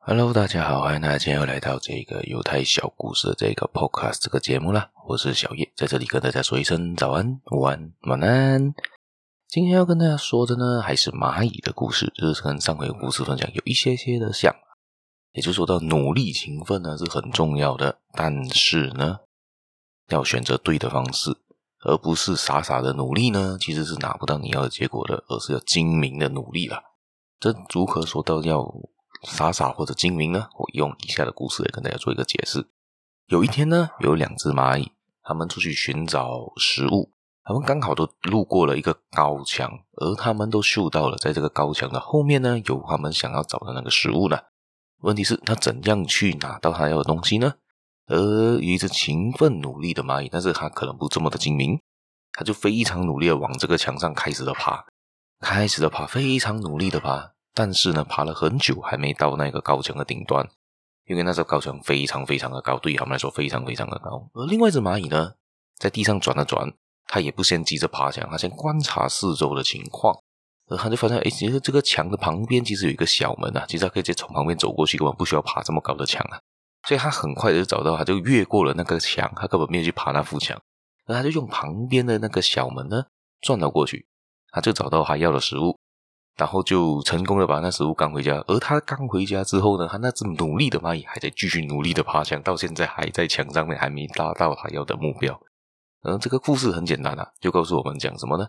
Hello，大家好，欢迎大家今天又来到这个犹太小故事的这个 Podcast 这个节目啦。我是小叶，在这里跟大家说一声早安、午安、晚安。今天要跟大家说的呢，还是蚂蚁的故事，就是跟上回的故事分享有一些些的像。也就是说到努力勤奋呢是很重要的，但是呢，要选择对的方式，而不是傻傻的努力呢，其实是拿不到你要的结果的，而是要精明的努力啦。这如何说到要傻傻或者精明呢？我用以下的故事来跟大家做一个解释。有一天呢，有两只蚂蚁，他们出去寻找食物，他们刚好都路过了一个高墙，而他们都嗅到了，在这个高墙的后面呢，有他们想要找的那个食物呢。问题是，他怎样去拿到他要的东西呢？而有一只勤奋努力的蚂蚁，但是它可能不这么的精明，它就非常努力的往这个墙上开始的爬，开始的爬，非常努力的爬，但是呢，爬了很久还没到那个高墙的顶端，因为那时候高墙非常非常的高，对于他们来说非常非常的高。而另外一只蚂蚁呢，在地上转了转，他也不先急着爬墙，他先观察四周的情况。而他就发现，哎，其实这个墙的旁边其实有一个小门啊，其实他可以直接从旁边走过去，根本不需要爬这么高的墙啊。所以他很快就找到，他就越过了那个墙，他根本没有去爬那幅墙，而他就用旁边的那个小门呢转了过去，他就找到他要的食物，然后就成功的把那食物赶回家。而他刚回家之后呢，他那只努力的蚂蚁还在继续努力的爬墙，到现在还在墙上面，还没达到他要的目标。嗯，这个故事很简单啊，就告诉我们讲什么呢？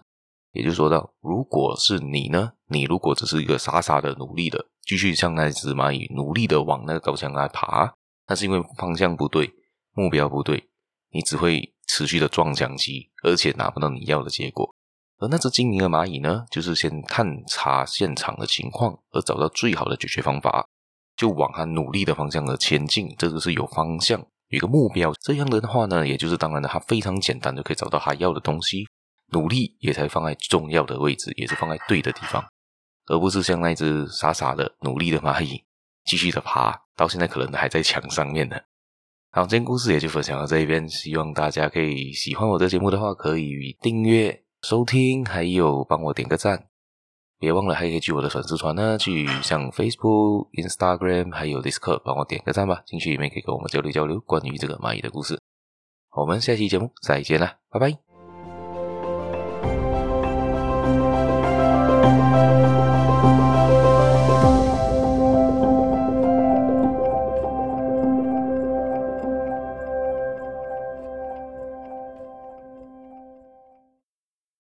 也就说到，如果是你呢？你如果只是一个傻傻的努力的，继续像那只蚂蚁努力的往那个高墙来爬，那是因为方向不对，目标不对，你只会持续的撞墙期，而且拿不到你要的结果。而那只精明的蚂蚁呢，就是先探查现场的情况，而找到最好的解决方法，就往它努力的方向而前进。这个是有方向，有一个目标。这样的话呢，也就是当然的，它非常简单就可以找到它要的东西。努力也才放在重要的位置，也是放在对的地方，而不是像那只傻傻的努力的蚂蚁，继续的爬，到现在可能还在墙上面呢。好，今天故事也就分享到这一边，希望大家可以喜欢我的节目的话，可以订阅、收听，还有帮我点个赞。别忘了还可以去我的粉丝团呢，去像 Facebook、Instagram 还有 Discord 帮我点个赞吧，进去里面可以跟我们交流交流关于这个蚂蚁的故事。我们下期节目再见啦，拜拜。